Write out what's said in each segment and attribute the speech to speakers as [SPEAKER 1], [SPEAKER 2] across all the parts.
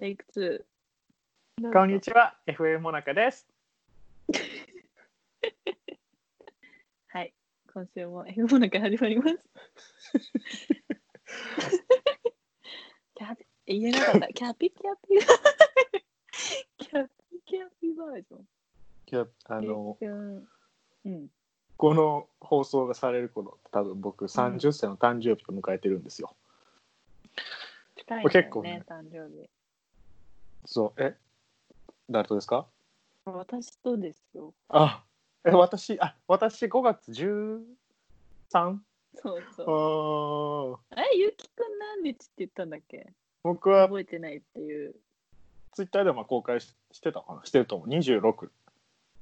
[SPEAKER 1] テイク2。
[SPEAKER 2] こんにちは、FM モナカです。
[SPEAKER 1] はい。今週も F モナカ始まります。キャピ言えなかった。キャピキャピ。キャピキャピバージョン。
[SPEAKER 2] いやあの
[SPEAKER 1] うん。うん。
[SPEAKER 2] この放送がされる頃、多分僕30歳の誕生日を迎えてるんですよ。
[SPEAKER 1] 近い、
[SPEAKER 2] これ結構ね
[SPEAKER 1] ね、誕生日。
[SPEAKER 2] そう、え？誰とですか？
[SPEAKER 1] 私とですよ。
[SPEAKER 2] あ、え、私、あ、私5月 13?
[SPEAKER 1] そう
[SPEAKER 2] あ
[SPEAKER 1] そう。
[SPEAKER 2] ー
[SPEAKER 1] え、ゆきくん何日って言ったんだっけ？
[SPEAKER 2] 僕は
[SPEAKER 1] 覚えてないっていう。
[SPEAKER 2] ツイッターでも公開ししてたかな？してると思う。26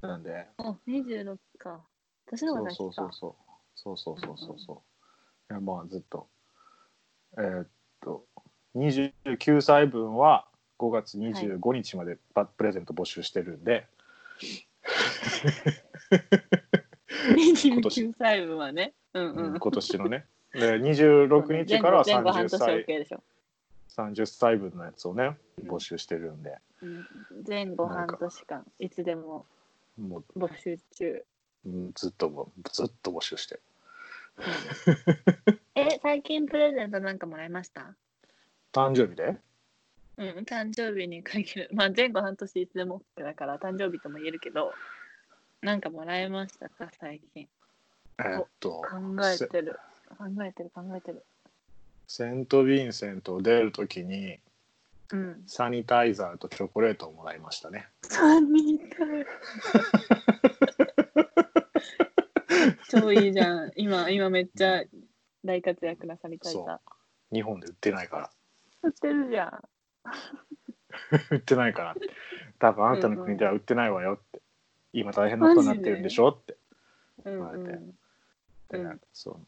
[SPEAKER 2] なんで。
[SPEAKER 1] あ、26か。私の方が
[SPEAKER 2] そう。そうそうそう。そうそうそうそうまあずっと。えーっと、29歳分は5月25日までパプレゼント募集してるんで、
[SPEAKER 1] 29歳分はね。うんうん。
[SPEAKER 2] うん今年のね。で26日からは30
[SPEAKER 1] 前後半年
[SPEAKER 2] 歳
[SPEAKER 1] OK でしょ。
[SPEAKER 2] 30歳分のやつをね募集してるんで、
[SPEAKER 1] うん前後半年間、いつでも
[SPEAKER 2] も
[SPEAKER 1] 募集中。
[SPEAKER 2] ずっとずっと募集してる。
[SPEAKER 1] え、最近プレゼントなんかもらいました？
[SPEAKER 2] 誕生日で？
[SPEAKER 1] うん、誕生日に限る。まあ前後半年いつでも OK だから誕生日とも言えるけど、なんかもらいましたか最近。
[SPEAKER 2] えーっと
[SPEAKER 1] 考えてる。考えてる考えてる。
[SPEAKER 2] セント・ヴィンセントを出るときに
[SPEAKER 1] うん。
[SPEAKER 2] サニタイザーとチョコレートをもらいましたね。
[SPEAKER 1] 3人か超いいじゃん。今、今めっちゃ大活躍なサニタイザー。
[SPEAKER 2] 日本で売ってないから。
[SPEAKER 1] 売ってるじゃん。
[SPEAKER 2] 売ってないからって。多分あなたの国では売ってないわよって。今大変なことになってるんでしょって。
[SPEAKER 1] うん
[SPEAKER 2] 言われて
[SPEAKER 1] うん。
[SPEAKER 2] で
[SPEAKER 1] うん
[SPEAKER 2] そう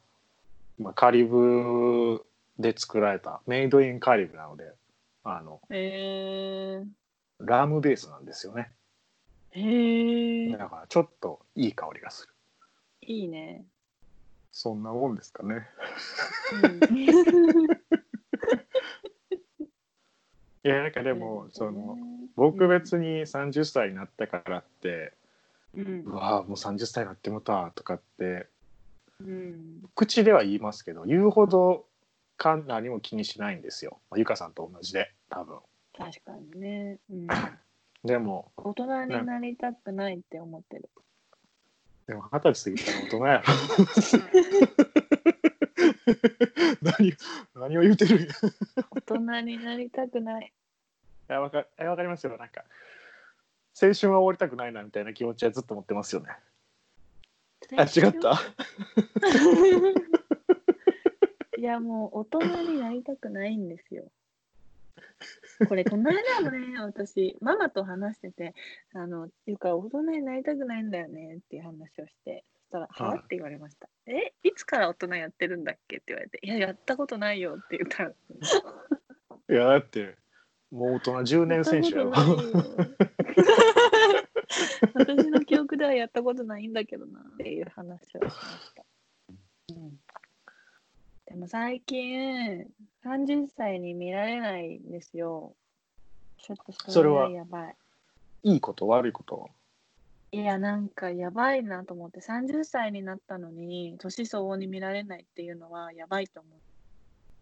[SPEAKER 2] まあ、カリブで作られたメイドインカリブなのであの
[SPEAKER 1] えー、
[SPEAKER 2] ラムベースなんですよね
[SPEAKER 1] へー
[SPEAKER 2] だからちょっといい香りがする
[SPEAKER 1] いいね。
[SPEAKER 2] そんなもんですかね
[SPEAKER 1] うん
[SPEAKER 2] いやなんかでもその僕別に30歳になったからって、
[SPEAKER 1] うん。
[SPEAKER 2] うわあもう30歳になってもたとかって
[SPEAKER 1] うん。
[SPEAKER 2] 口では言いますけど言うほどか何も気にしないんですよ、まあ、ゆかさんと同じで多分。
[SPEAKER 1] 確かにね、うん。
[SPEAKER 2] でも
[SPEAKER 1] 大人になりたくないって思ってる。
[SPEAKER 2] でも二十歳過ぎたら大人やろ。何何を言うてる
[SPEAKER 1] 大人になりたくない。
[SPEAKER 2] やわかえわかりますよ。なんか青春は終わりたくないなみたいな気持ちはずっと持ってますよね。あ違った？
[SPEAKER 1] いやもう大人になりたくないんですよ。これこの間もね私ママと話してて「あのゆか大人になりたくないんだよね」っていう話をしてそしたら「は
[SPEAKER 2] はい
[SPEAKER 1] って言われました「えいつから大人やってるんだっけ?」って言われて「いややったことないよ」って言ったら。
[SPEAKER 2] いやだってもう大人10年選手やろ
[SPEAKER 1] 私の記憶ではやったことないんだけどなっていう話をしました。うん、でも最近30歳に見られないんですよ。ちょっとそれ
[SPEAKER 2] は
[SPEAKER 1] はやばい。
[SPEAKER 2] いいこと悪いこと？
[SPEAKER 1] いやなんかやばいなと思って30歳になったのに年相応に見られないっていうのはやばいと思う。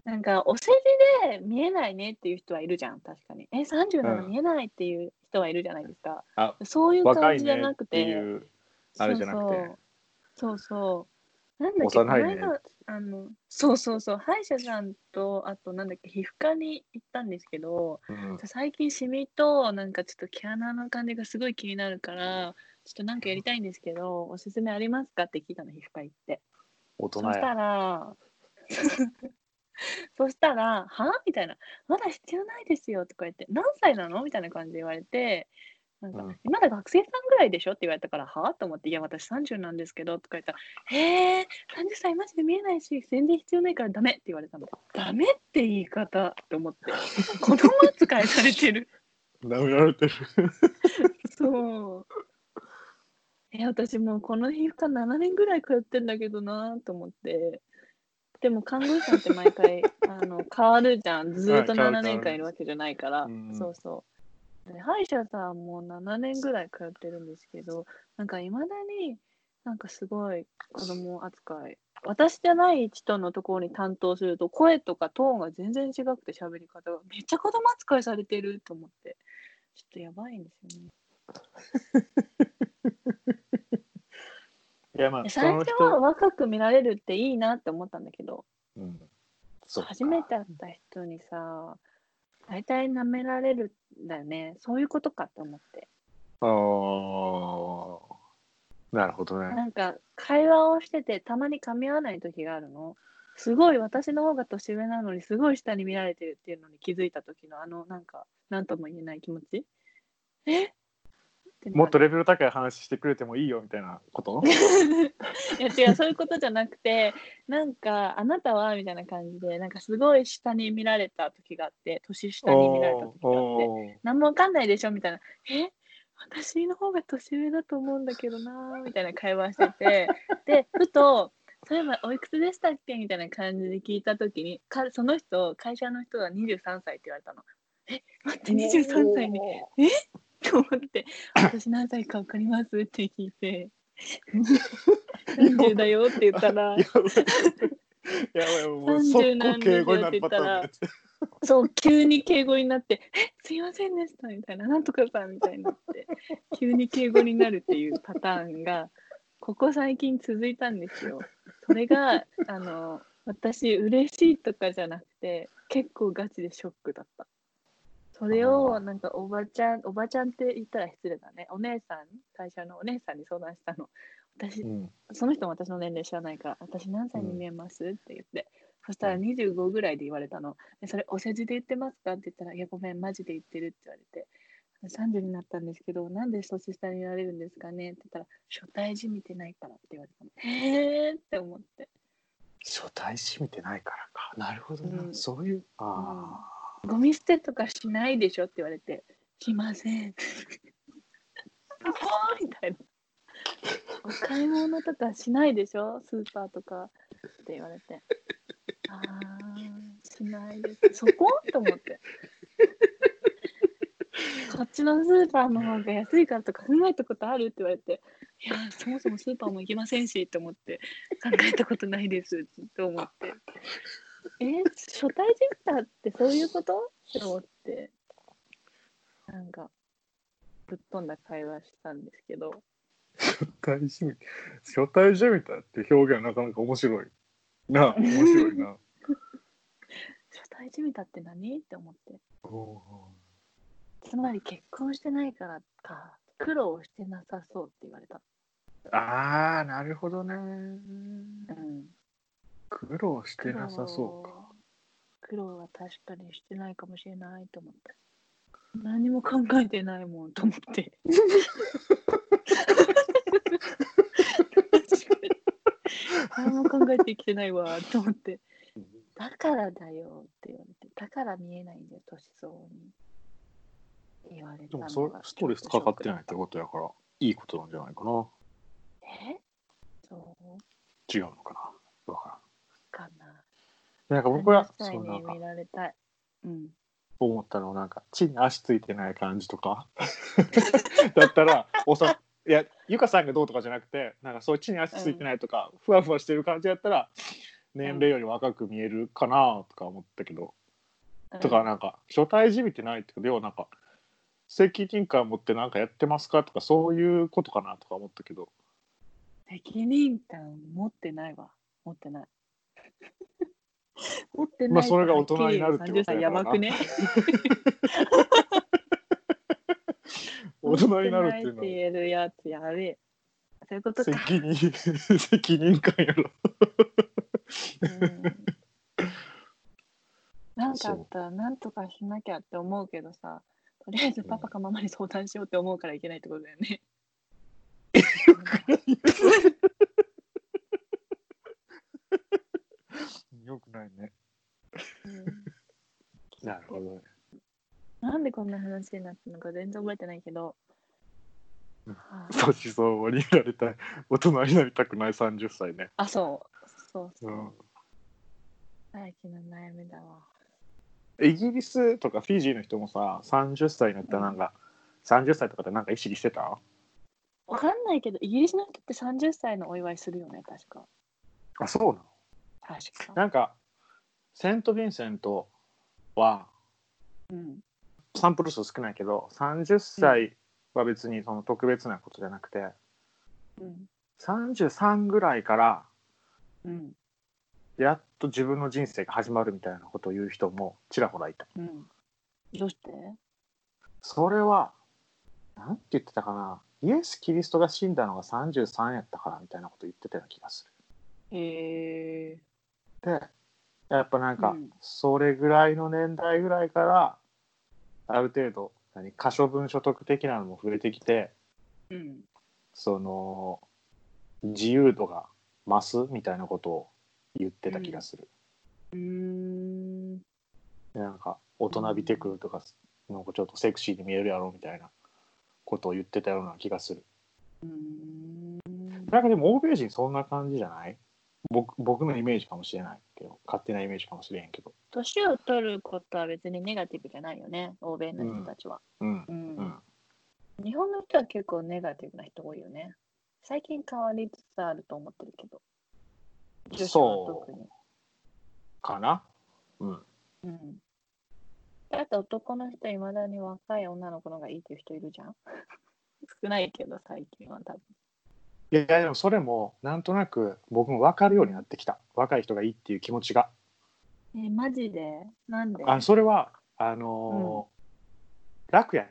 [SPEAKER 1] なんかお世辞で見えないねっていう人はいるじゃん確かに。え30なの見えないっていう人はいるじゃないですか。
[SPEAKER 2] あ
[SPEAKER 1] そういう感じじゃなくて。
[SPEAKER 2] いうあれじゃなくて。
[SPEAKER 1] そうそうそうなんだっけこの間あのそうそうそう歯医者さんとあとなんだっけ皮膚科に行ったんですけど
[SPEAKER 2] うん
[SPEAKER 1] 最近シミとなんかちょっと毛穴の感じがすごい気になるからちょっとなんかやりたいんですけどおすすめありますかって聞いたの皮膚科行って。
[SPEAKER 2] 大人
[SPEAKER 1] そした
[SPEAKER 2] や
[SPEAKER 1] ら そしたら「はみたいな「まだ必要ないですよ」とか言って「何歳なの?」みたいな感じで言われてなんか、
[SPEAKER 2] うん
[SPEAKER 1] まだ学生さんぐらいでしょ？って言われたから、はと思って、いや、私30なんですけど、とか言ったら、へえ、30歳マジで見えないし、全然必要ないからダメって言われたの。ダメって言い方って思って、子供扱いされてる。
[SPEAKER 2] 舐められてる
[SPEAKER 1] そう。え、私もうこの皮膚科7年ぐらい通ってんだけどなと思って、でも看護師さんって毎回 あの変わるじゃん。ずーっと7
[SPEAKER 2] はい変わる
[SPEAKER 1] 年間いるわけじゃないから。
[SPEAKER 2] うん
[SPEAKER 1] そうそう。で歯医者さんも7年ぐらい通ってるんですけど、なんかいまだになんかすごい子供扱い。私じゃない人のところに担当すると声とかトーンが全然違くて喋り方がめっちゃ子供扱いされてると思ってちょっとやばいんですよね。
[SPEAKER 2] いやまあ
[SPEAKER 1] 最初は
[SPEAKER 2] 人、
[SPEAKER 1] 若く見られるっていいなって思ったんだけど
[SPEAKER 2] うん、そうか。
[SPEAKER 1] 初めて会った人にさ大体舐められるんだよね。そういうことかって思って。
[SPEAKER 2] あー。なるほどね。
[SPEAKER 1] なんか会話をしててたまに噛み合わない時があるの。すごい私の方が年上なのにすごい下に見られてるっていうのに気づいた時のあのなんか何とも言えない気持ち。え？
[SPEAKER 2] もっとレベル高い話してくれてもいいよみたいなこと？
[SPEAKER 1] いや違うそういうことじゃなくてなんかあなたはみたいな感じでなんかすごい下に見られた時があって年下に見られた時があって何もわかんないでしょみたいな。え？私の方が年上だと思うんだけどなーみたいな会話してて でふとそういえばおいくつでしたっけみたいな感じで聞いた時にかその人会社の人が23歳って言われたの。え？待って23歳にと思って「私何歳か分かります?」って聞いて「30だよ」って言ったら
[SPEAKER 2] やばいもう速攻敬語になるパターンのやつ
[SPEAKER 1] そう急に敬語になって「えすいませんでした」みたいな「なんとかさん」みたいになって急に敬語になるっていうパターンがここ最近続いたんですよ。それがあの私嬉しいとかじゃなくて結構ガチでショックだった。それ
[SPEAKER 2] あ
[SPEAKER 1] を
[SPEAKER 2] ー
[SPEAKER 1] なんかおばちゃんおばちゃんって言ったら失礼だね。お姉さん会社のお姉さんに相談したの。私
[SPEAKER 2] うん。
[SPEAKER 1] その人も私の年齢知らないから、私何歳に見えます、って言って、そしたら25ぐらいで言われたの。でそれ、お世辞で言ってますかって言ったら、いや、ごめん、マジで言ってるって言われて、30になったんですけど、なんで年下になれるんですかねって言ったら、初対じみてないからって言われたの。へーって思って。
[SPEAKER 2] 初対視見てないからか。なるほどな、
[SPEAKER 1] うん。
[SPEAKER 2] そういうあ
[SPEAKER 1] ゴミ捨てとかしないでしょって言われて、しません。みたいな。お買い物とかしないでしょ？スーパーとかって言われて。あー、しないです。そこ？と思って。こっちのスーパーの方が安いからとか考えたことあるって言われて、いや、そもそもスーパーも行きませんしって思って、考えたことないですって思って。え初対ジェクターってそういうこと？って思って、なんか、ぶっ飛んだ会話したんですけど、
[SPEAKER 2] あ初対視見初対視見たって表現はなかなか面白い。な面白いな。
[SPEAKER 1] 初対じみたって何？って思って。つまり結婚してないからか、苦労してなさそうって言われた。
[SPEAKER 2] あーなるほどね。
[SPEAKER 1] うん。
[SPEAKER 2] 苦労してなさそうか
[SPEAKER 1] 苦労は確かにしてないかもしれないと思って。何も考えてないもんと思って。何も考えてきてないわと思って。だからだよって言われて。だから見えないんだよ、年相応に。言われた
[SPEAKER 2] でもそれストレスかかってないってことやからいいことなんじゃないかな
[SPEAKER 1] え？そう？
[SPEAKER 2] 違うのかなわか。らんなんか僕は
[SPEAKER 1] 30歳
[SPEAKER 2] そうなんか
[SPEAKER 1] に見られたい。うん。
[SPEAKER 2] 思ったのなんか地に足ついてない感じとか だったらおさいやゆかさんがどうとかじゃなくてなんかそういう地に足ついてないとか、ふわふわしてる感じやったら年齢より若く見えるかなとか思ったけど、とかなんか初対じみてないってこと要はなんか責任感持ってなんかやってますかとかそういうことかなとか思ったけど
[SPEAKER 1] 責任感持ってないわ。持ってない。持ってない。
[SPEAKER 2] まあそれが大人になるってことやからな
[SPEAKER 1] やばくね？
[SPEAKER 2] 大人になるっていうのは
[SPEAKER 1] 言えるやつやべえ。そういうことか。
[SPEAKER 2] 責任責任感やろ
[SPEAKER 1] うんなんかあったらなんとかしなきゃって思うけどさ、とりあえずパパかママに相談しようって思うからいけないってことだよね。
[SPEAKER 2] よくないね
[SPEAKER 1] うん
[SPEAKER 2] なるほどね
[SPEAKER 1] なんでこんな話になったのか全然覚えてないけど。
[SPEAKER 2] 年相応に見られたい大人になりたくない30歳ね、
[SPEAKER 1] あ、そう。そうそうう。
[SPEAKER 2] ん、
[SPEAKER 1] 最近の悩みだわ。
[SPEAKER 2] イギリスとかフィジーの人もさ30歳になったらなんか、30歳とかってなんか意識してた？
[SPEAKER 1] わかんないけど、イギリスの人って30歳のお祝いするよね、確か。
[SPEAKER 2] あそうなの？なんかセント・ヴィンセントは
[SPEAKER 1] うん。
[SPEAKER 2] サンプル数少ないけど30歳は別にその特別なことじゃなくて
[SPEAKER 1] うん。
[SPEAKER 2] 33ぐらいから
[SPEAKER 1] うん。
[SPEAKER 2] やっと自分の人生が始まるみたいなことを言う人もちらほらいた
[SPEAKER 1] うん。どうして？
[SPEAKER 2] それはなんて言ってたかなイエス・キリストが死んだのが33やったからみたいなこと言ってたような気がす
[SPEAKER 1] へえ。
[SPEAKER 2] るでやっぱなんか
[SPEAKER 1] うん
[SPEAKER 2] それぐらいの年代ぐらいからある程度何可処分所得的なのも増えてきて
[SPEAKER 1] うん。
[SPEAKER 2] その自由度が増すみたいなことを言ってた気がする、
[SPEAKER 1] うーん。
[SPEAKER 2] でなんか大人びてくるとかなんかちょっとセクシーに見えるやろみたいなことを言ってたような気がする
[SPEAKER 1] うーん。
[SPEAKER 2] なんかでも欧米人そんな感じじゃない？僕僕のイメージかもしれないけど勝手なイメージかもしれへんけど
[SPEAKER 1] 年を取ることは別にネガティブじゃないよね、欧米の人たちは。
[SPEAKER 2] うん
[SPEAKER 1] う。
[SPEAKER 2] うんん
[SPEAKER 1] 日本の人は結構ネガティブな人多いよね。最近変わりつつあると思ってるけど。女子は特に。
[SPEAKER 2] かなうん
[SPEAKER 1] うん。だって男の人いまだに若い女の子の方がいいっていう人いるじゃん 少ないけど最近は多分。
[SPEAKER 2] いやでもそれもなんとなく僕も分かるようになってきた。若い人がいいっていう気持ちが。
[SPEAKER 1] え、マジで？なんで？
[SPEAKER 2] あそれはあのー楽やね。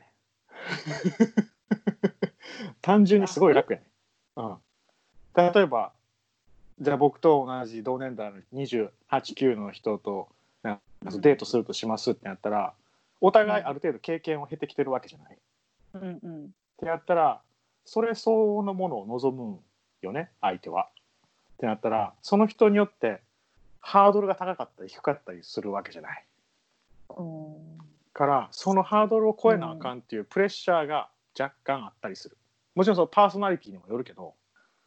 [SPEAKER 2] 単純にすごい楽やね、うん、例えばじゃあ僕と同じ同年代の289の人となんかデートするとしますってなったらお互いある程度経験を経てきてるわけじゃない。
[SPEAKER 1] うんうん。
[SPEAKER 2] ってやったらそれ相応のものを望むんよね相手は。ってなったらその人によってハードルが高かったり低かったりするわけじゃない。
[SPEAKER 1] うん
[SPEAKER 2] からそのハードルを超えなあかんっていうプレッシャーが若干あったりする。もちろんそのパーソナリティにもよるけど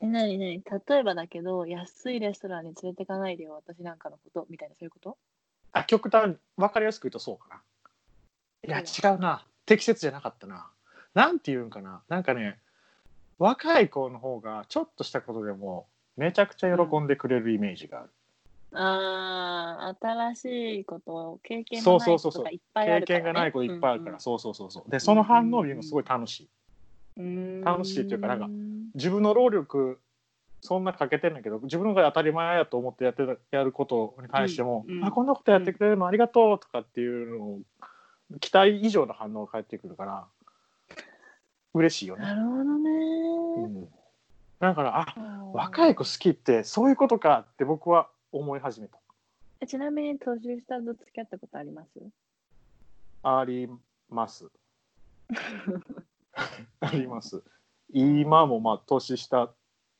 [SPEAKER 1] え、なになに例えばだけど、安いレストランに連れてかないでよ、私なんかのこと、みたいな、そういうこと？
[SPEAKER 2] あ極端分かりやすく言うとそうかな。いや違うな適切じゃなかったな。なんて言うんかななんかね若い子の方がちょっとしたことでもめちゃくちゃ喜んでくれるイメージがある。
[SPEAKER 1] ああ、新しいこと、経験
[SPEAKER 2] そう
[SPEAKER 1] のないことがいっぱいあ
[SPEAKER 2] 経
[SPEAKER 1] るから、ね。
[SPEAKER 2] 験がないこといっぱいあるから、
[SPEAKER 1] うん
[SPEAKER 2] そうそうそうそう。でその反応を見るのすごい楽しい。
[SPEAKER 1] うん
[SPEAKER 2] 楽しいっていうかなんか
[SPEAKER 1] うん。
[SPEAKER 2] 自分の労力そんなかけてんだけど自分のが当たり前やと思ってやってたやることに対しても、
[SPEAKER 1] うんうん。
[SPEAKER 2] あこんなことやってくれるのありがとうとかっていうのを期待以上の反応が返ってくるから嬉しいよね、
[SPEAKER 1] なるほどね。
[SPEAKER 2] うん、だからあ若い子好きってそういうことかって僕は思い始めた
[SPEAKER 1] えちなみに年下と付き合ったことあります？
[SPEAKER 2] あります あります今もまあ年下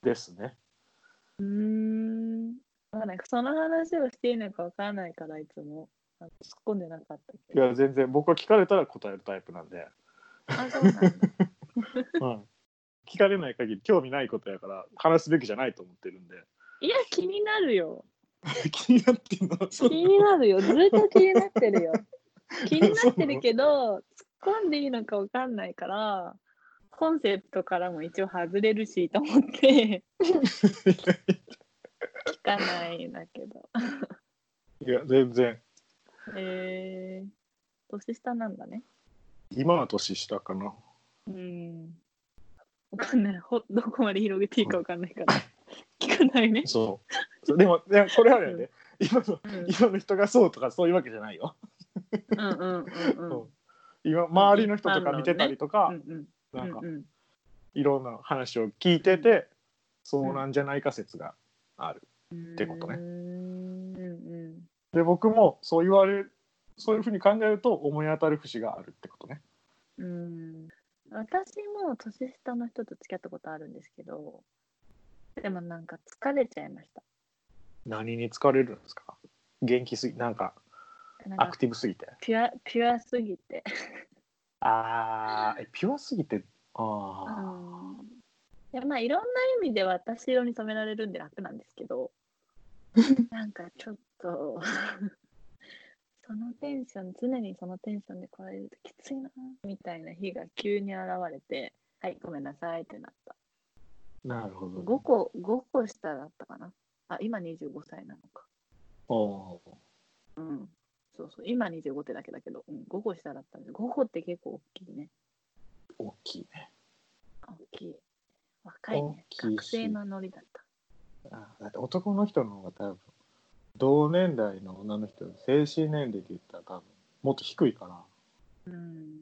[SPEAKER 2] ですね
[SPEAKER 1] うーん。なんかその話をしていいのかわからないから、いつも。突っ込んでなかったけど。
[SPEAKER 2] いや全然僕は聞かれたら答えるタイプなんで、
[SPEAKER 1] あ、そうなんだ。
[SPEAKER 2] うん、聞かれない限り興味ないことやから話すべきじゃないと思ってるんで
[SPEAKER 1] いや、気になるよ。
[SPEAKER 2] 気になってんの？
[SPEAKER 1] 気になるよ。ずっと気になってるよ。気になってるけど、突っ込んでいいのかわかんないから、コンセプトからも一応外れるしと思って聞かないんだけど。
[SPEAKER 2] いや全然
[SPEAKER 1] えー、年下なんだね。
[SPEAKER 2] 今は年下かな
[SPEAKER 1] うん。わかんない。ほどこまで広げていいかわかんないから。聞かないね。
[SPEAKER 2] そうそうでもいやこれはね、今の
[SPEAKER 1] うん
[SPEAKER 2] 今の人がそうとかそういうわけじゃないよ、
[SPEAKER 1] うんうんうんうん。
[SPEAKER 2] 今周りの人とか見てたりとか、
[SPEAKER 1] うんうん
[SPEAKER 2] なんか
[SPEAKER 1] うんうん
[SPEAKER 2] いろんな話を聞いてて、そうなんじゃないか説がある。ってことね
[SPEAKER 1] うーんうん
[SPEAKER 2] で僕もそう言われそういうふうに考えると思い当たる節があるってことね。
[SPEAKER 1] うんうん私も年下の人と付き合ったことあるんですけどでもなんか疲れちゃいました。
[SPEAKER 2] 何に疲れるんですか？元気すぎなんかアクティブすぎて？
[SPEAKER 1] ピュア ピュアすぎて。
[SPEAKER 2] あーえピュアすぎて？
[SPEAKER 1] う
[SPEAKER 2] あ
[SPEAKER 1] ん。いやまあいろんな意味で私色に染められるんで楽なんですけど なんかちょっとそのテンション常にそのテンションで来られるときついなみたいな日が急に現れてはいごめんなさいってなった。
[SPEAKER 2] なるほど。
[SPEAKER 1] 5個5個下だったかな？あ今25歳なのか。
[SPEAKER 2] お
[SPEAKER 1] うん。そうそう。今25ってだけだけど、うん、5個下だったんで5個って結構大きいね。
[SPEAKER 2] ー大きいね。
[SPEAKER 1] 大きい。若いね。学生のノリだった。
[SPEAKER 2] あだって男の人の方が多分同年代の女の人の精神年齢で言ったら多分もっと低いから
[SPEAKER 1] うん。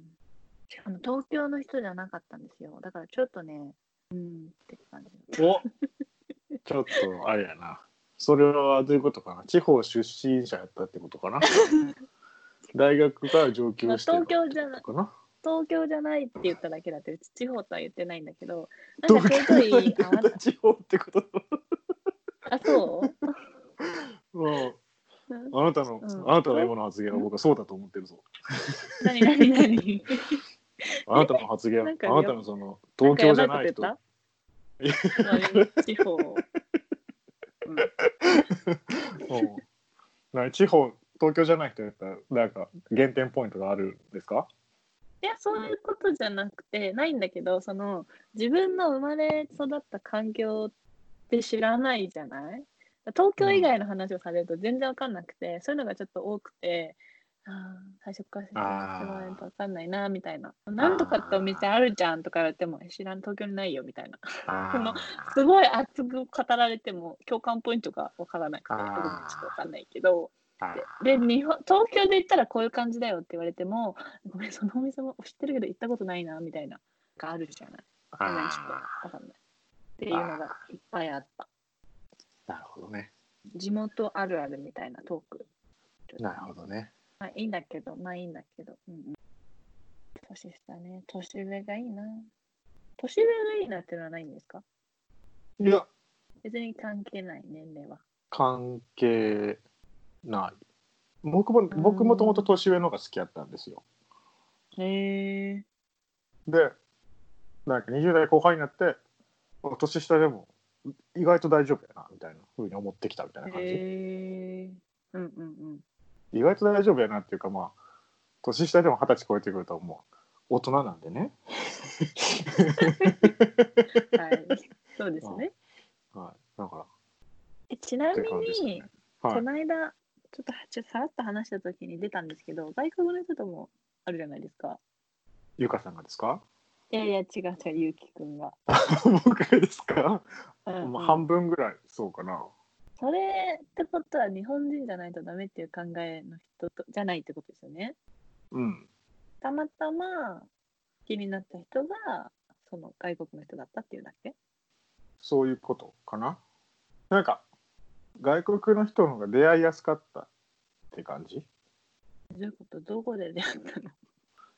[SPEAKER 1] しかも東京の人じゃなかったんですよ。だからちょっとねうんって感じ。
[SPEAKER 2] おちょっとあれやな。それはどういうことかな。地方出身者やったってことかな。大学から上京して
[SPEAKER 1] まあ東京じゃな
[SPEAKER 2] かな
[SPEAKER 1] 東京じゃないって言っただけだって地方とは言ってないんだけどなんかちょいちょい
[SPEAKER 2] 東京
[SPEAKER 1] あ
[SPEAKER 2] が地方ってこと？
[SPEAKER 1] あそう？
[SPEAKER 2] もう
[SPEAKER 1] うん。
[SPEAKER 2] あなたの、
[SPEAKER 1] うん。
[SPEAKER 2] あなたの今の発言は僕はそうだと思ってるぞ。
[SPEAKER 1] 何何何？
[SPEAKER 2] あなたの発言あ
[SPEAKER 1] なんか
[SPEAKER 2] なたのその東京じゃない人
[SPEAKER 1] んかやばいこと言った？地方、うん、
[SPEAKER 2] うん何地方東京じゃない人やったらなんか減点ポイントがあるんですか？
[SPEAKER 1] いやそういうことじゃなくてないんだけどその自分の生まれ育った環境って知らないじゃない？東京以外の話をされると全然わかんなくて、そういうのがちょっと多くてあー最初から説明してもらえるとわかんないなみたいな。なんとかってお店あるじゃんとか言われてもえ知らん東京にないよみたいな。
[SPEAKER 2] あ
[SPEAKER 1] そのすごい熱く語られても共感ポイントがわからなくてちょっとわかんないけど。
[SPEAKER 2] あ
[SPEAKER 1] でで日本東京で言ったらこういう感じだよって言われてもごめんそのお店も知ってるけど行ったことないなみたいながあるじゃない。ごめんちょっと
[SPEAKER 2] あ
[SPEAKER 1] わかんない。っていうのがいっぱいあった。
[SPEAKER 2] ーなるほどね。
[SPEAKER 1] 地元あるあるみたいなトーク。
[SPEAKER 2] なるほどね。
[SPEAKER 1] まあいいんだけどまあいいんだけど、うんうん、年下ね。年上がいいな。年上がいいなっていうのはないんですか？
[SPEAKER 2] いや。
[SPEAKER 1] 別に関係ない年齢は。
[SPEAKER 2] 関係ない。僕も
[SPEAKER 1] ん。
[SPEAKER 2] 僕もともと年上の方が好きやったんですよ。
[SPEAKER 1] へえ
[SPEAKER 2] でなんか20代後半になってあ年下でも意外と大丈夫やなみたいなふうに思ってきたみたいな感じ、
[SPEAKER 1] へえうんうんうん。
[SPEAKER 2] 意外と大丈夫やなっていうかまあ年下でも二十歳超えてくるともう大人なんでね。
[SPEAKER 1] はい。そうですね。
[SPEAKER 2] はい。だか
[SPEAKER 1] えちなみに、
[SPEAKER 2] ね。はい。
[SPEAKER 1] この間ちょっとちょっとさらっと話した時に出たんですけど外国の人ともあるじゃないですか。
[SPEAKER 2] ゆかさんがですか？
[SPEAKER 1] いやいや違う違うゆうきくんが、
[SPEAKER 2] 僕がですか、
[SPEAKER 1] うん
[SPEAKER 2] 半分ぐらいそうかな。
[SPEAKER 1] それってことは日本人じゃないとダメっていう考えの人とじゃないってことですよね。
[SPEAKER 2] うん。
[SPEAKER 1] たまたま気になった人がその外国の人だったっていうだけ？
[SPEAKER 2] そういうことかな。なんか外国の人の方が出会いやすかったって感じ？い
[SPEAKER 1] どういうこと？どこで出会ったの？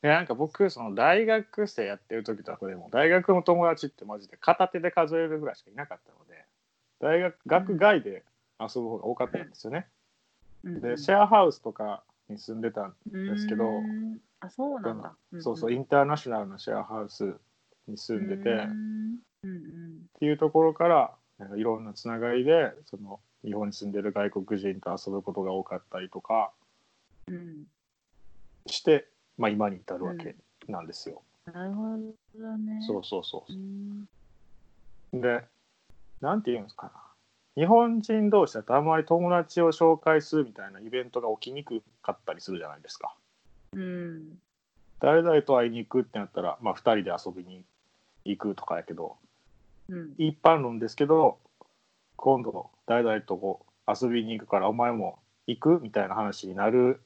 [SPEAKER 2] やなんか僕その大学生やってる時とかでも大学の友達ってマジで片手で数えるぐらいしかいなかったので大学学外で遊ぶ方が多かったんですよね、でシェアハウスとかに住んでたんですけど
[SPEAKER 1] あそうなんだ、
[SPEAKER 2] そうそうイ
[SPEAKER 1] ん
[SPEAKER 2] ンターナショナルなシェアハウスに住んでて、
[SPEAKER 1] ん。うん
[SPEAKER 2] ていうところからなんかいろんなつながりでその日本に住んでる外国人と遊ぶことが多かったりとかして、まあ、今に至るわけなんですよ。
[SPEAKER 1] なるほどね。
[SPEAKER 2] そうそうそう
[SPEAKER 1] う。ん。
[SPEAKER 2] でなんて言うんですかな日本人同士だとあんまり友達を紹介するみたいなイベントが起きにくかったりするじゃないですか。
[SPEAKER 1] うん。
[SPEAKER 2] 誰々と会いに行くってなったら、まあ、2人で遊びに行くとかやけど
[SPEAKER 1] うん。
[SPEAKER 2] 一般論ですけど今度誰々とこう遊びに行くからお前も行くみたいな話になる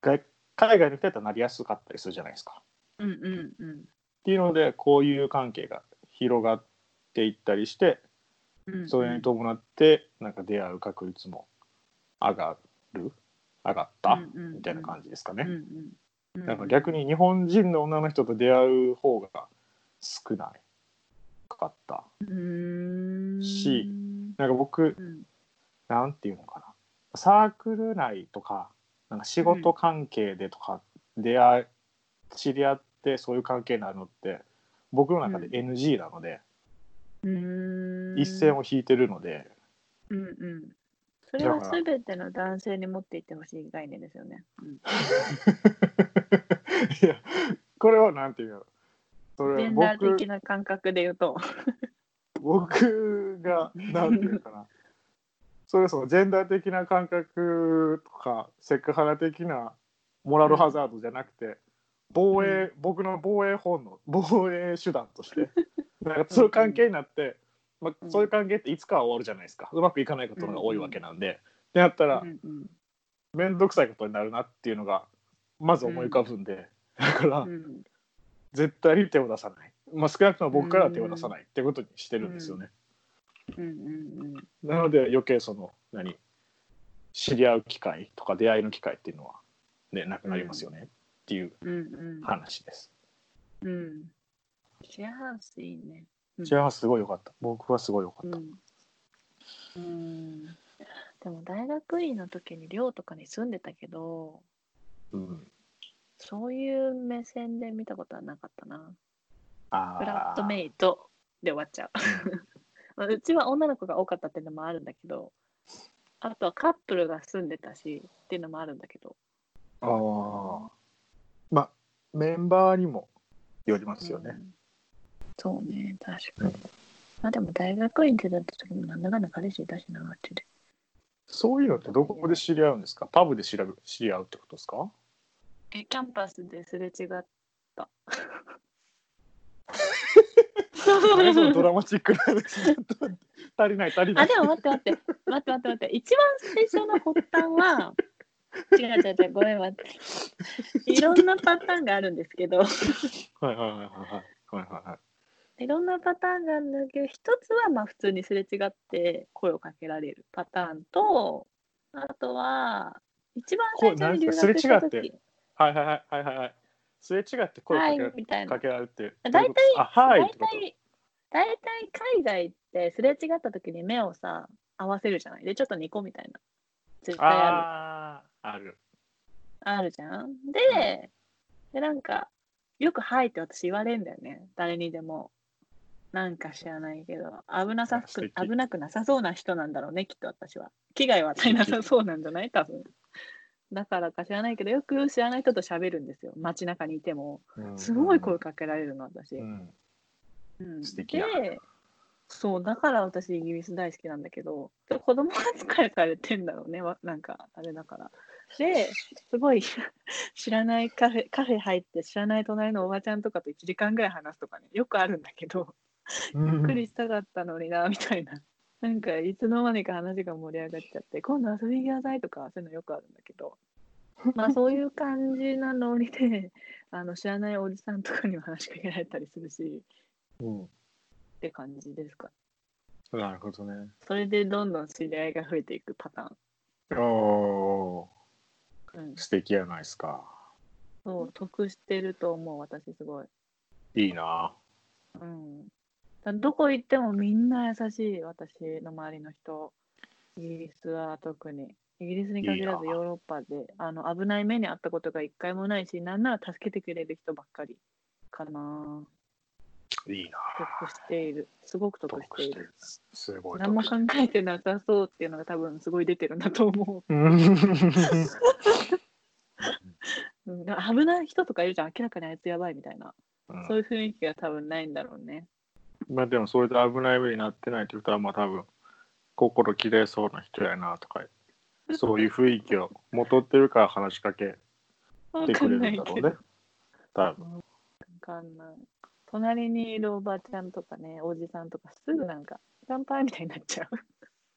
[SPEAKER 2] 外海外の人やったらなりやすかったりするじゃないですか。
[SPEAKER 1] うんうんうん
[SPEAKER 2] っていうのでこういう関係が広がっていったりして
[SPEAKER 1] うん。
[SPEAKER 2] それに伴ってなんか出会う確率も上がる？上がった？みたいな感じですかね。
[SPEAKER 1] うんうん。
[SPEAKER 2] なんか逆に日本人の女の人と出会う方が少ないかった。
[SPEAKER 1] うん。
[SPEAKER 2] しなんか僕
[SPEAKER 1] うん。
[SPEAKER 2] なんていうのかなサークル内とかなんか仕事関係でとか出会い知り合ってそういう関係になるのって僕の中で NG なので、
[SPEAKER 1] うん。
[SPEAKER 2] 一線を引いてるので
[SPEAKER 1] うんうん。それは
[SPEAKER 2] だから
[SPEAKER 1] 全ての男性に持っていってほしい概念ですよね。うん、
[SPEAKER 2] いやこれはなんていうの？それ
[SPEAKER 1] ジェンダー
[SPEAKER 2] 僕
[SPEAKER 1] 的な感覚で言うと。
[SPEAKER 2] 僕がなんていうかなそれそのジェンダー的な感覚とかセクハラ的なモラルハザードじゃなくて防衛、僕の防衛本能 防衛手段として。なんかそういう関係になって、まあ、そういう関係っていつかは終わるじゃないですか。うまくいかないことが多いわけなんで。ってなったら
[SPEAKER 1] うんうん
[SPEAKER 2] 面倒くさいことになるなっていうのがまず思い浮かぶんで、だから
[SPEAKER 1] うん。
[SPEAKER 2] 絶対に手を出さない、まあ、少なくとも僕からは手を出さないってことにしてるんですよね。
[SPEAKER 1] うんうん
[SPEAKER 2] なので余計その何？知り合う機会とか出会いの機会っていうのはねなくなりますよねっていう
[SPEAKER 1] うんうん
[SPEAKER 2] 話です。
[SPEAKER 1] うんうんシェアハウスいいね。うん
[SPEAKER 2] シェアハウスすごい良かった。僕はすごい良かった。
[SPEAKER 1] うんうんでも大学院の時に寮とかに住んでたけど
[SPEAKER 2] うん。
[SPEAKER 1] そういう目線で見たことはなかったな。
[SPEAKER 2] あ
[SPEAKER 1] フラット
[SPEAKER 2] イ
[SPEAKER 1] メイトで終わっちゃう。まあうちは女の子が多かったっていうのもあるんだけどあとはカップルが住んでたしっていうのもあるんだけど
[SPEAKER 2] ああ。まあメンバーにもよりますよね。
[SPEAKER 1] うんそうね確かに。まあでも大学院出た時もなんだかんだ彼氏いたしなあっちで。
[SPEAKER 2] そういうのってどこで知り合うんですか？パブで知り合う知り合うってことですか？
[SPEAKER 1] えキャンパスですれ違った。
[SPEAKER 2] ドラマチックな話足りない足りない。
[SPEAKER 1] あでも待って待って待って待って待って一番最初の発端は違う違う違うごめん待っていろんなパターンがあるんですけど
[SPEAKER 2] はいはいはいはいはいはいはい。
[SPEAKER 1] いろんなパターンがあるんだけど一つはまあ普通にすれ違って声をかけられるパターンとあとは一番最初に留学した時
[SPEAKER 2] はいはいはいはいはいはい。すれ違って声か
[SPEAKER 1] は
[SPEAKER 2] けられ
[SPEAKER 1] いみたいな
[SPEAKER 2] かけられて。
[SPEAKER 1] 大体
[SPEAKER 2] あ、はいっ
[SPEAKER 1] 大。体大体海外ってすれ違った時に目をさ合わせるじゃない？でちょっとニコみたいな絶対ある
[SPEAKER 2] ある。
[SPEAKER 1] あるじゃん？で、で、なんか、よく「はい」って私言われるんだよね。誰にでも。なんか知らないけど、危なさく危なくなさそうな人なんだろうね、きっと私は。危害は与えなさそうなんじゃない？多分。だからか知らないけど、よく知らない人と喋るんですよ。街中にいても。すごい声かけられるの、私。
[SPEAKER 2] うん。
[SPEAKER 1] うん、
[SPEAKER 2] 素敵や。
[SPEAKER 1] で、そう、だから私イギリス大好きなんだけど、で子供扱いされてんだろうね、わなんかあれだから。で、すごい 知らないカフェ、カフェ入って知らない隣のおばちゃんとかと1時間ぐらい話すとかね、よくあるんだけど、
[SPEAKER 2] うん。
[SPEAKER 1] ゆっくりしたかったのにな、みたいな。なんかいつの間にか話が盛り上がっちゃって、今度遊びに来なさいとか、そういうのよくあるんだけど、まあそういう感じなノリで、あの知らないおじさんとかにも話しかけられたりするし、
[SPEAKER 2] うん。
[SPEAKER 1] って感じですか。
[SPEAKER 2] なるほどね。
[SPEAKER 1] それでどんどん知り合いが増えていくパタ
[SPEAKER 2] お
[SPEAKER 1] ーン。うん
[SPEAKER 2] ー、、素敵やないですか。
[SPEAKER 1] そう、得してると思う、私すごい。
[SPEAKER 2] いいな。
[SPEAKER 1] うん。だどこ行ってもみんな優しい、私の周りの人。イギリスは特に。イギリスに限らず
[SPEAKER 2] いいな
[SPEAKER 1] ヨーロッパであの危ない目に遭ったことが一回もないし、なんなら助けてくれる人ばっかりかな。
[SPEAKER 2] いいな。
[SPEAKER 1] 得している。すごく得している。
[SPEAKER 2] すごい
[SPEAKER 1] 何も
[SPEAKER 2] 得
[SPEAKER 1] 考えてなさそうっていうのが多分すごい出てるんだと思。
[SPEAKER 2] う
[SPEAKER 1] 危ない人とかいるじゃん。明らかにあいつやばいみたいな。そういう雰囲気が多分ないんだろうね。
[SPEAKER 2] まあでもそれで危ない目になってないってことはまあ多分心きれいそうな人やなとかそういう雰囲気をもとってるから話しかけ
[SPEAKER 1] わ
[SPEAKER 2] てくれ。るんだろうね。多分。
[SPEAKER 1] わかんない。隣にいるおばちゃんとかね、おじさんとかすぐなんか、乾杯みたいになっちゃう。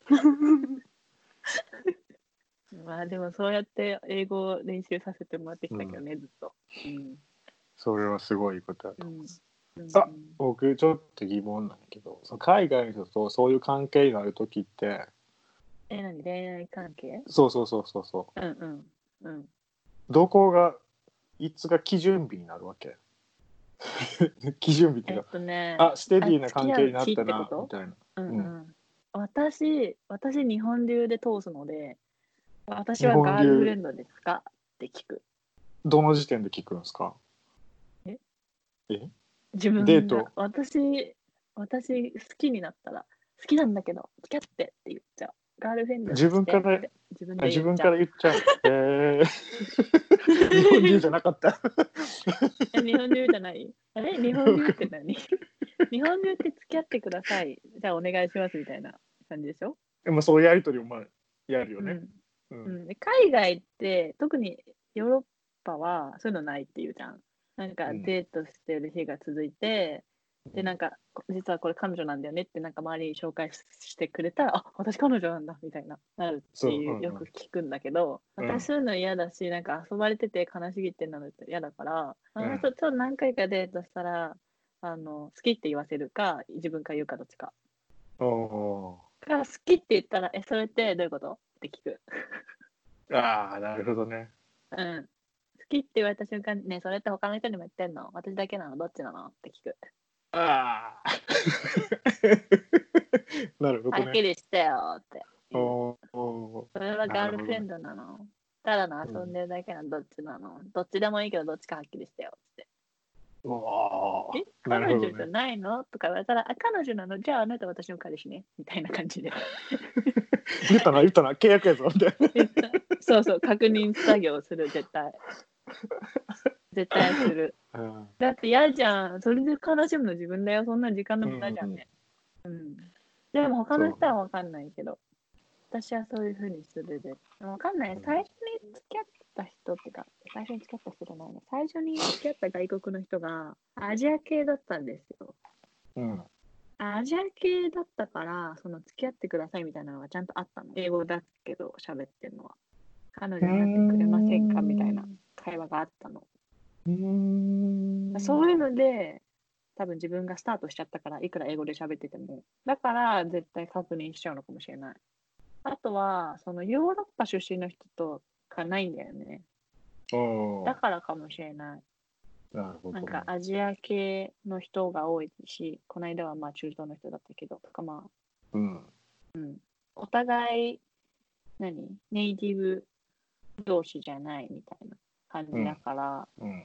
[SPEAKER 1] まあでもそうやって英語を練習させてもらってきたけどね、ずっと。うん。
[SPEAKER 2] それはすごいことだと
[SPEAKER 1] うん。うん
[SPEAKER 2] あ僕ちょっと疑問なんだけどその海外の人とそういう関係がある時って
[SPEAKER 1] え、何？恋愛関係？
[SPEAKER 2] そうそうそうそうそ
[SPEAKER 1] うんうん。うん。
[SPEAKER 2] うどこがいつが基準日になるわけ？基準日って
[SPEAKER 1] えっ
[SPEAKER 2] いうか
[SPEAKER 1] とね、
[SPEAKER 2] あステディな関係になった
[SPEAKER 1] 付き合うってこと？
[SPEAKER 2] みたいな。
[SPEAKER 1] うんう。
[SPEAKER 2] うん
[SPEAKER 1] 私、私、日本流で通すので、私はガールフレンドですか？って聞く。
[SPEAKER 2] どの時点で聞くんですか？
[SPEAKER 1] え？
[SPEAKER 2] え？
[SPEAKER 1] 自分
[SPEAKER 2] デート？
[SPEAKER 1] が私、私、好きになったら、好きなんだけど、付き合ってって言っちゃう。ガールフレンド
[SPEAKER 2] 自分から
[SPEAKER 1] 自分で
[SPEAKER 2] 自分から言っちゃう。えー、日本流じゃなかった。
[SPEAKER 1] え日本流じゃないあれ？日本流って何？日本流って付き合ってください。じゃあお願いしますみたいな感じでしょ、
[SPEAKER 2] でもそういうやりとりをまあやるよね。
[SPEAKER 1] うん
[SPEAKER 2] う
[SPEAKER 1] うん海外って特にヨーロッパはそういうのないっていうじゃん。なんか
[SPEAKER 2] うん
[SPEAKER 1] デートしてる日が続いて、でなんかこ実はこれ彼女なんだよねってなんか周りに紹介ししてくれたらあ私彼女なんだみたいななるっていうよく聞くんだけど、
[SPEAKER 2] うん
[SPEAKER 1] 私そういうの嫌だしなんか遊ばれてて悲しぎってんのって嫌だから、あ
[SPEAKER 2] うん
[SPEAKER 1] の人と何回かデートしたらあの好きって言わせるか自分から言うかどっちか。
[SPEAKER 2] お
[SPEAKER 1] が好きって言ったらえそれってどういうこと？って聞く。
[SPEAKER 2] ーああ、なるほどね。
[SPEAKER 1] うん。好きって言われた瞬間にね、それって他の人にも言ってんの？私だけなの？どっちなの？って聞く。
[SPEAKER 2] ああ。なるほどね。
[SPEAKER 1] はっきりしてよって。
[SPEAKER 2] おーお
[SPEAKER 1] それはガールフレンドなのただの遊んでるだけなのどっちなのどっちでもいいけどどっちかはっきりしてよって。え？彼女じゃ
[SPEAKER 2] ね。
[SPEAKER 1] ないの？とか言われたら、あ、彼女なの？じゃああなた私の彼氏ねみたいな感じで。
[SPEAKER 2] 言ったな、言ったな、契約やぞ。みたいな
[SPEAKER 1] そうそう、確認作業する、絶対。絶対する。
[SPEAKER 2] うん
[SPEAKER 1] だって嫌じゃん。それで悲しむの自分だよ。そんな時間の無駄じゃんね。うん。でも他の人は分かんないけど、私はそういうふうにするで。分かんない。最初に付き合った人ってか、最初に付き合った人じゃないの。最初に付き合った外国の人がアジア系だったんですよ。
[SPEAKER 2] うん。
[SPEAKER 1] アジア系だったから、その付き合ってくださいみたいなのがちゃんとあったの。英語だけど喋ってるのは。彼女になってくれませんかみたいな会話があったの。
[SPEAKER 2] うーん。
[SPEAKER 1] そういうので、多分自分がスタートしちゃったから、いくら英語で喋ってても。だから、絶対確認しちゃうのかもしれない。あとは、そのヨーロッパ出身の人とかないんだよね。だからかもしれない。
[SPEAKER 2] なるほどね。
[SPEAKER 1] なんかアジア系の人が多いし、この間はまあ中東の人だったけど、とかまあ、
[SPEAKER 2] うん。
[SPEAKER 1] うん。お互い、何？ネイティブ同士じゃないみたいな感じだから、
[SPEAKER 2] うん。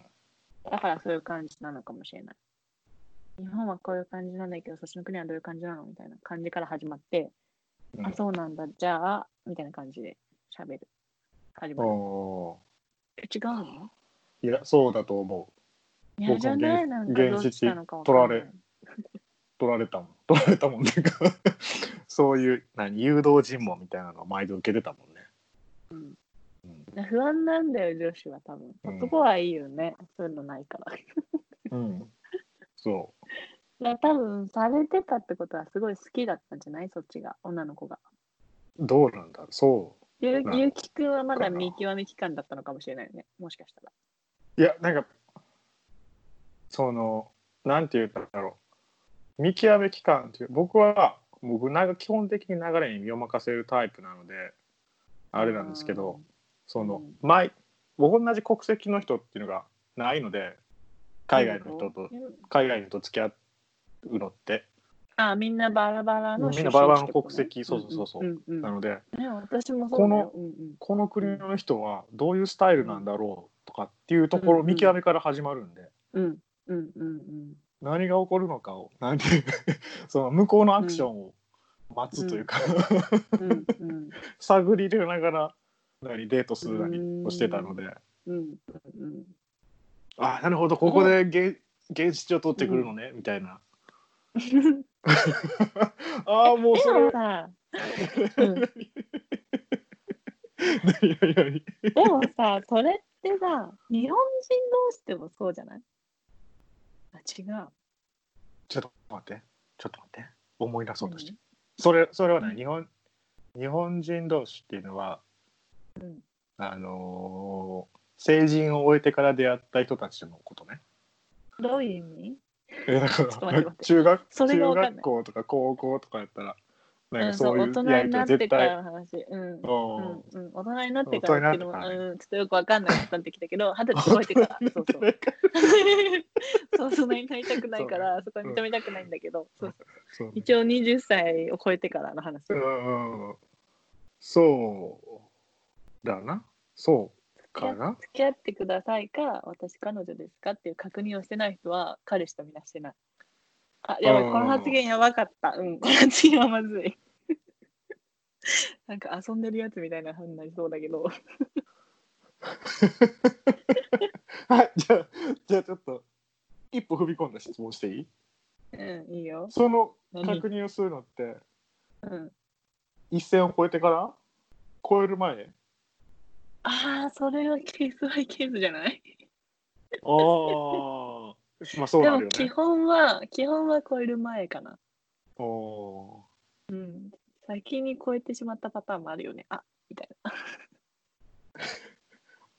[SPEAKER 1] だからそういう感じなのかもしれない。日本はこういう感じなんだけど、そっちの国はどういう感じなのみたいな感じから始まって、
[SPEAKER 2] うん
[SPEAKER 1] あ、そうなんだ、じゃあ、みたいな感じで喋る。始まる。違うの？
[SPEAKER 2] ーいや、そうだと思う。
[SPEAKER 1] いや、じゃない、なんか
[SPEAKER 2] 取られ取られたもん。取られたもんっていうか、そういう、何、誘導尋問みたいなのを毎度受けてたもんね。
[SPEAKER 1] うん
[SPEAKER 2] うん。
[SPEAKER 1] 不安なんだよ、女子は多分。
[SPEAKER 2] うん
[SPEAKER 1] 男はいいよね。そういうのないから。
[SPEAKER 2] うん。そ
[SPEAKER 1] 多分、されてたってことはすごい好きだったんじゃない？そっちが、女の子が。
[SPEAKER 2] う。どうなんだろう。そう。
[SPEAKER 1] ゆ
[SPEAKER 2] な
[SPEAKER 1] ゆうきくんはまだ見極め期間だったのかもしれないよね。もしかしたら。
[SPEAKER 2] いや、なんか、その、なんて言うんだろう。見極め期間っていう、僕は、僕なんか基本的に流れに身を任せるタイプなので、あれなんですけど、その
[SPEAKER 1] うん、
[SPEAKER 2] 前、僕同じ国籍の人っていうのがないので、海外の人と、海外の人と付き合うのって、
[SPEAKER 1] あ、みんなバラバラの
[SPEAKER 2] みんなバラバラの国籍そうそうそうそう。
[SPEAKER 1] うんうん。
[SPEAKER 2] なので、
[SPEAKER 1] ね、私も。
[SPEAKER 2] こ
[SPEAKER 1] うんうん。
[SPEAKER 2] この国の人はどういうスタイルなんだろうとかっていうところ、見極めから始まるんで、
[SPEAKER 1] うんうんうん
[SPEAKER 2] 何が起こるのかを、なんていう、その向こうのアクションを待つというか、
[SPEAKER 1] うんうんうん。
[SPEAKER 2] 探り入れながら、何デートするなりをしてたので、
[SPEAKER 1] うん。うん
[SPEAKER 2] ああ、なるほど、ここで現現地を取ってくるのね、みたいな。ああ、もう
[SPEAKER 1] で
[SPEAKER 2] それ。
[SPEAKER 1] も、さ、でもさ、それってさ、日本人同士でもそうじゃない？あ、違う。
[SPEAKER 2] ちょっと待って、ちょっと待って、思い出そうとして。
[SPEAKER 1] 何？
[SPEAKER 2] それ、それはね、日本、日本人同士っていうのは、
[SPEAKER 1] うん
[SPEAKER 2] あのー成人を終えてから出会った人たちのことね。
[SPEAKER 1] どういう意味？
[SPEAKER 2] 中学中学校とか高校とかやったら、なん
[SPEAKER 1] うん、
[SPEAKER 2] かそういう
[SPEAKER 1] 大人
[SPEAKER 2] やりと
[SPEAKER 1] になって。からの話。うん。うん大人になってからっていうのは、うん、ちょっとよくわかんなく なってきたけど、二十歳超えてから、そうそう。そう、そんなになりたくないから、そこは認めたくないんだけど、そうそう
[SPEAKER 2] そう
[SPEAKER 1] 一応20歳を超えてからの話。
[SPEAKER 2] うんそうだな。そうかな。
[SPEAKER 1] 付き合ってくださいか、私彼女ですかっていう確認をしてない人は彼氏とみなしてない。あ、やばい、
[SPEAKER 2] うん
[SPEAKER 1] この発言やばかった。うん、この発言はまずい。なんか遊んでるやつみたいな風になりそうだけど。
[SPEAKER 2] はいじゃあじゃあちょっと一歩踏み込んだ質問していい？
[SPEAKER 1] うん、いいよ。
[SPEAKER 2] その
[SPEAKER 1] 何？
[SPEAKER 2] 確認をするのって
[SPEAKER 1] うん。
[SPEAKER 2] 一線を越えてから？超える前
[SPEAKER 1] ああ、それはケースバイケースじゃない？
[SPEAKER 2] ああまあそう
[SPEAKER 1] でも基
[SPEAKER 2] なるよね
[SPEAKER 1] 本は、基本は超える前かな。
[SPEAKER 2] お
[SPEAKER 1] うん。先に超えてしまったパターンもあるよね。あみたいな。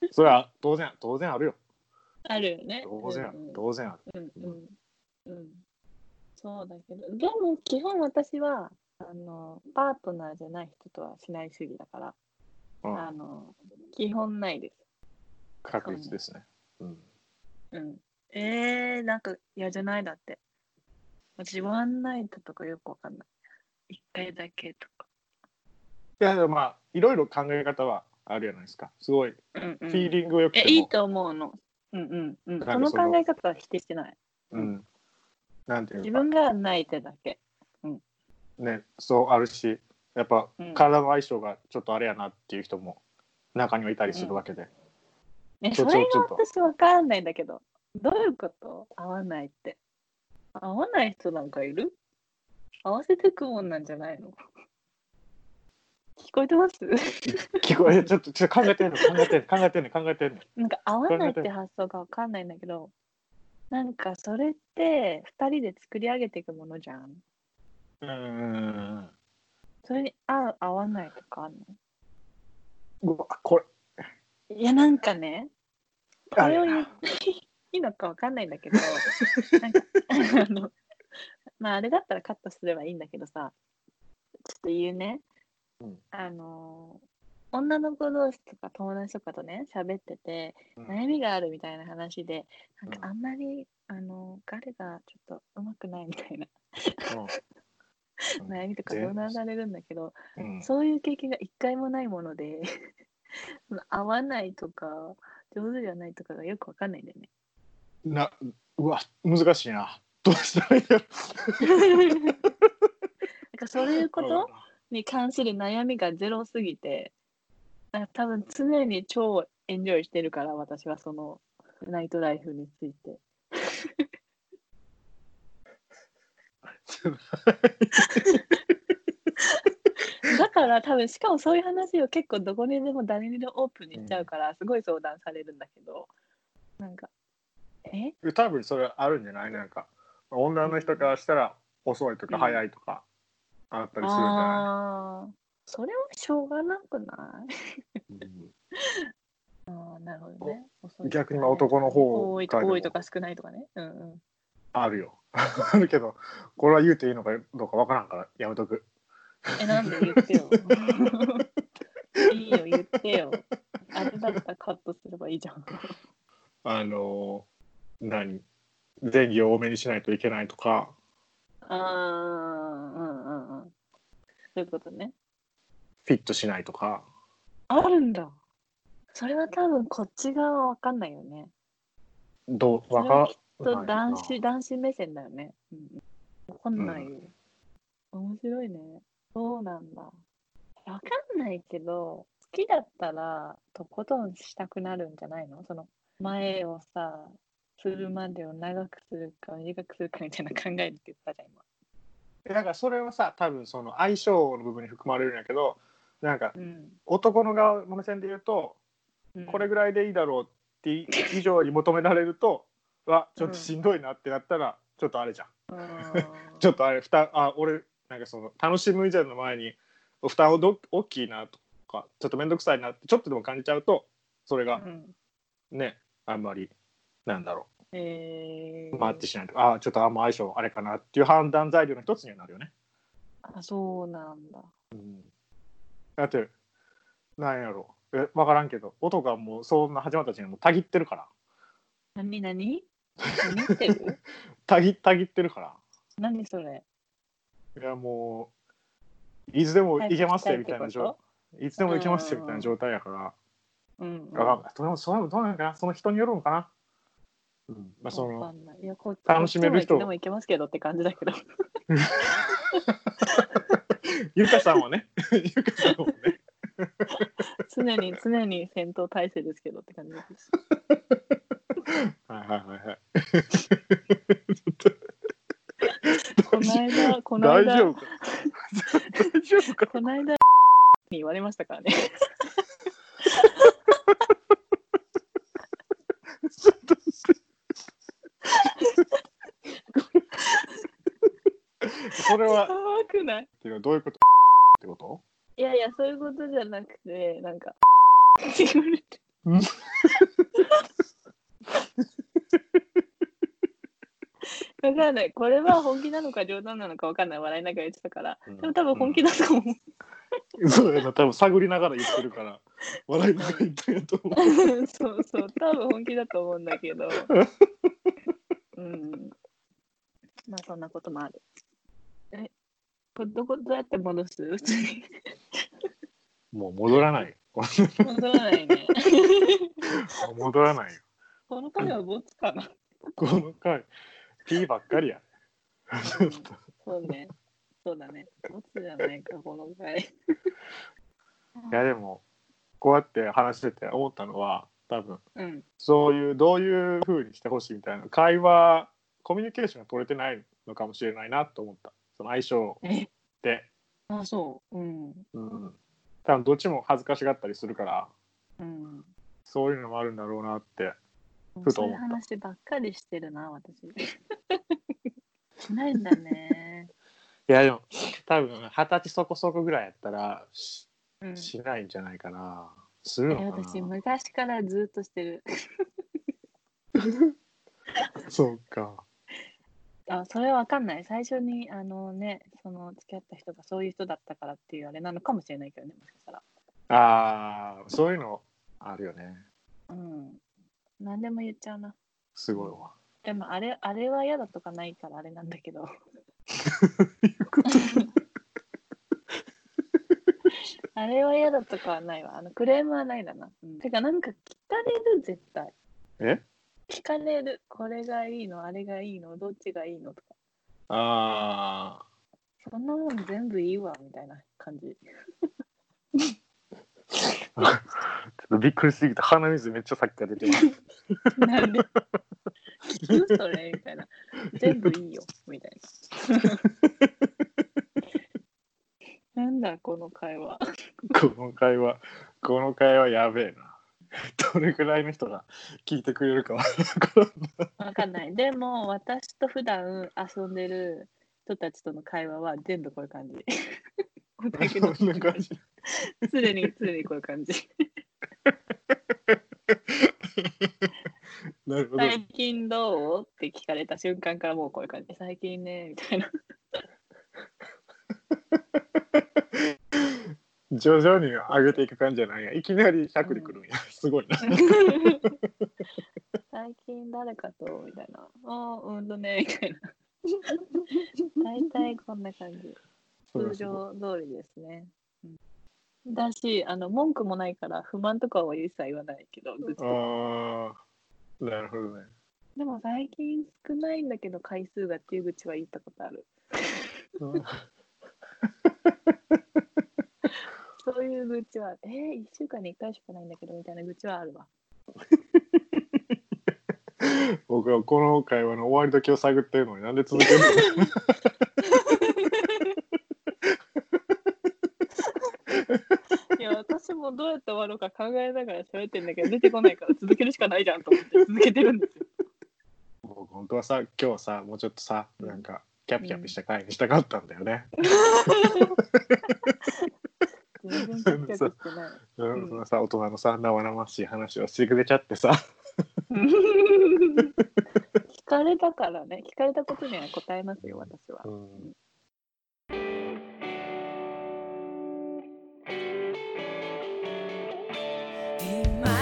[SPEAKER 2] ーそれは当然当然あるよ
[SPEAKER 1] あるよね。
[SPEAKER 2] 当然ある
[SPEAKER 1] うん
[SPEAKER 2] 当然ある
[SPEAKER 1] うんうんうん。そうだけど、でも基本私は、あの、パートナーじゃない人とはしない主義だから、
[SPEAKER 2] うん
[SPEAKER 1] あの、基本ないです。
[SPEAKER 2] 確率ですねうん
[SPEAKER 1] うん。えー、なんか嫌じゃない？だって。私、ワンナイトとかよくわかんない。一回だけとか。
[SPEAKER 2] いやでもまあいろいろ考え方はあるじゃないですかすごい
[SPEAKER 1] うんうん、
[SPEAKER 2] フィーリングよくて
[SPEAKER 1] え、
[SPEAKER 2] も、
[SPEAKER 1] いいと思うの。うんうんうん。その
[SPEAKER 2] なんかその
[SPEAKER 1] 考え方は否定してない。
[SPEAKER 2] うん、なんていうか
[SPEAKER 1] 自分がないってだけ。
[SPEAKER 2] ねそうあるしやっぱ
[SPEAKER 1] うん
[SPEAKER 2] 体の相性がちょっとあれやなっていう人も中にはいたりするわけで、
[SPEAKER 1] ね、
[SPEAKER 2] ちょ
[SPEAKER 1] それが私わかんないんだけど。どういうこと？合わないって。合わない人なんかいる？合わせてくもんなんじゃないの？聞こえてます？
[SPEAKER 2] 聞こえちょっとちょっと考えてんの考えてんの考えてんの考えてんの。
[SPEAKER 1] なんか合わないって発想がわかんないんだけど、なんかそれって2人で作り上げていくものじゃん。
[SPEAKER 2] うーん
[SPEAKER 1] それに合う合わないとかある
[SPEAKER 2] うわこれ。
[SPEAKER 1] のいやなんかね、これを言っていいのかわかんないんだけど、なんかあの、まああれだったらカットすればいいんだけどさ、ちょっと言うね、
[SPEAKER 2] うん。
[SPEAKER 1] あの、女の子同士とか友達とかとね、喋ってて、
[SPEAKER 2] うん。
[SPEAKER 1] 悩みがあるみたいな話で、なん
[SPEAKER 2] うん。
[SPEAKER 1] かあんまり、あの、彼がちょっとうまくないみたいな悩みとか相談されるんだけど、
[SPEAKER 2] うん。うん
[SPEAKER 1] そういう経験が一回もないもので、合わないとか、上手じゃないとかがよくわかんないんだよね。
[SPEAKER 2] なうわ難しいな。どうしたらいいやろ。
[SPEAKER 1] なんかそういうことに関する悩みがゼロすぎて、なんか多分常に超エンジョイしてるから、私はそのナイトライフについて。だから多分しかもそういう話を結構どこにでも誰にでもオープンにしちゃうから、すごい相談されるんだけどなんかえ？
[SPEAKER 2] 多分それあるんじゃない？なんか女の人からしたら遅いとか
[SPEAKER 1] うん。
[SPEAKER 2] 早いとかあったりするんじゃな
[SPEAKER 1] ああー。それはしょうがなくない？
[SPEAKER 2] い、うん。
[SPEAKER 1] ああなるほどね。遅い
[SPEAKER 2] 逆にまあ男の方
[SPEAKER 1] 多い
[SPEAKER 2] からでも
[SPEAKER 1] 多いとか少ないとかね。うんうん
[SPEAKER 2] あるよ。あるけどこれは言うていいのかどうかわからんからやめとく。
[SPEAKER 1] えなんで言ってよ。いいよ言ってよ。あれだったらカットすればいいじゃん。
[SPEAKER 2] あの何？前儀を多めにしないといけないとか。
[SPEAKER 1] ああうんうんうん。そういうことね。
[SPEAKER 2] フィットしないとか。
[SPEAKER 1] あるんだ。それは多分こっち側は分かんないよね。
[SPEAKER 2] どうわか
[SPEAKER 1] と男子男子目線だよね、うん、分かんない。よ、面白いね。そうなんだ。分かんないけど好きだったらとことんしたくなるんじゃないの？その前をさするまでを長くするか短くするかみたいな考えるって言ったじゃん今。
[SPEAKER 2] なだからそれはさ多分その相性の部分に含まれるんやけどなんか
[SPEAKER 1] うん。
[SPEAKER 2] 男の側の目線で言うと
[SPEAKER 1] うん。
[SPEAKER 2] これぐらいでいいだろうってい以上に求められるとわちょっとしんどいなってなったらちょっとあれじゃん。ちょっとあれ負担あ俺なんかその楽しむ以前の前に負担をど大きいなとかちょっと面倒くさいなってちょっとでも感じちゃうとそれが
[SPEAKER 1] うん。
[SPEAKER 2] ねあんまりなんだろ
[SPEAKER 1] えー、
[SPEAKER 2] うマッチしないとか、あちょっとあんま相性あれかなっていう判断材料の一つにはなるよね。
[SPEAKER 1] あそうなんだ。
[SPEAKER 2] だってなんやろえ分からんけど男はもうそんな始まった時にもうたぎってるから。
[SPEAKER 1] 何何？何言ってる？
[SPEAKER 2] たぎたぎってるから。
[SPEAKER 1] 何それ？
[SPEAKER 2] いやもういつでも行けますよみたいな状いつでも行けますよみたいな状態やから。
[SPEAKER 1] うん、
[SPEAKER 2] わかんない。どうそれもどうなのかな？その人によるのかな、うん。まあ、その楽しめる人。
[SPEAKER 1] でも行けますけどって感じだけど。
[SPEAKER 2] ゆかさんはね。ゆかさんはね。
[SPEAKER 1] 常に常に戦闘態勢ですけどって感じです。
[SPEAKER 2] はいはいはいはい。
[SPEAKER 1] この間、この間
[SPEAKER 2] 大丈夫、か？大丈夫か？
[SPEAKER 1] この間に言われましたからね。
[SPEAKER 2] ちょっと待って。それは
[SPEAKER 1] 怖くない？
[SPEAKER 2] てかどういうこと？ってこと？
[SPEAKER 1] いやいや、そういうことじゃなくて、なんか、って言われて。
[SPEAKER 2] うん
[SPEAKER 1] わかんない。これは本気なのか冗談なのかわかんない。笑いながら言ってたから。
[SPEAKER 2] うん
[SPEAKER 1] でも多分本気だと思う。
[SPEAKER 2] そうやな多分探りながら言ってるから笑いながら言ったんやと思う
[SPEAKER 1] そうそう。多分本気だと思うんだけど。うん。まあそんなこともある。え、これどこどうやって戻す？普通に。
[SPEAKER 2] もう戻らない
[SPEAKER 1] 戻らないね。
[SPEAKER 2] 戻らないよ
[SPEAKER 1] この回はボツかな。
[SPEAKER 2] この回 P ばっかりや
[SPEAKER 1] そうね。そうだね。ボツじゃないか、この回。
[SPEAKER 2] いやでもこうやって話してて思ったのは多分
[SPEAKER 1] うん。
[SPEAKER 2] そういうどういう風にしてほしいみたいな会話コミュニケーションが取れてないのかもしれないなと思ったその相性
[SPEAKER 1] え、
[SPEAKER 2] で、
[SPEAKER 1] あ、そう。うん。
[SPEAKER 2] うん、多分どっちも恥ずかしがったりするから
[SPEAKER 1] うん。
[SPEAKER 2] そういうのもあるんだろうなってふと
[SPEAKER 1] そういう
[SPEAKER 2] 思った
[SPEAKER 1] 話ばっかりしてるな、私。しないんだね。
[SPEAKER 2] いやでも多分二十歳そこそこぐらいやったらし
[SPEAKER 1] うん。
[SPEAKER 2] しないんじゃないかなする
[SPEAKER 1] え
[SPEAKER 2] のか
[SPEAKER 1] 私、
[SPEAKER 2] な
[SPEAKER 1] 昔からずっとしてる。
[SPEAKER 2] そうか
[SPEAKER 1] あ、それはわかんない。最初に、あのね、その付き合った人がそういう人だったからっていうあれなのかもしれないけどね、もしかしたら。
[SPEAKER 2] あーそういうのあるよね
[SPEAKER 1] うん。何でも言っちゃうな。
[SPEAKER 2] すごいわ
[SPEAKER 1] でも、あれ、あれは嫌だとかないからあれなんだけど。あれは嫌だとかはないわ。あのクレームはないだな。うん、てか、なんか聞かれる、絶対。
[SPEAKER 2] え？
[SPEAKER 1] 聞かれる。これがいいの、あれがいいの、どっちがいいのとか。
[SPEAKER 2] あ
[SPEAKER 1] そんなもん全部いいわ、みたいな感じ。
[SPEAKER 2] っとびっくりしすぎて鼻水めっちゃさっきから出てます
[SPEAKER 1] なんで？聞くそれみたいな。全部いいよ、みたいな。なんだ、この会話。
[SPEAKER 2] この会話この会話やべえなどれぐらいの人が聞いてくれるかわからんな
[SPEAKER 1] わかんない。でも、私と普段遊んでる人たちとの会話は全部こういう感じ。だけど
[SPEAKER 2] そんな感じ
[SPEAKER 1] 常に常にこういう感じ。
[SPEAKER 2] なるほど
[SPEAKER 1] 最近どう？って聞かれた瞬間からもうこういう感じ。最近ね、みたいな。
[SPEAKER 2] 徐々に上げていく感じじゃないやいきなり100でくるんや、すごいな
[SPEAKER 1] 最近誰かと？みたいな。ああ、うんとね、みたいな。大体こんな感じ。通常通りですね。うんだし、あの文句もないから不満とかは一切言わないけど、
[SPEAKER 2] ああなるほどね
[SPEAKER 1] でも最近少ないんだけど回数がっていう愚痴は言ったことある。そういう愚痴は、えー、1週間に1回しかないんだけどみたいな愚痴はあるわ。
[SPEAKER 2] 僕はこの会話の終わり時を探ってるのになんで続けるの
[SPEAKER 1] いや、私もどうやって終わろうか考えながら喋ってんだけど、出てこないから続けるしかないじゃんと思って続けてるんですよ。
[SPEAKER 2] 僕本当はさ今日さもうちょっとさなんかキャピキャピした回にしたかったんだよね、
[SPEAKER 1] 全然キャピキャピしてない。
[SPEAKER 2] うん。
[SPEAKER 1] うん
[SPEAKER 2] そのさ大人のさ生々しい話をしてくれちゃってさ。
[SPEAKER 1] 聞かれたからね、聞かれたことには答えますよ、私は。
[SPEAKER 2] うん
[SPEAKER 3] 今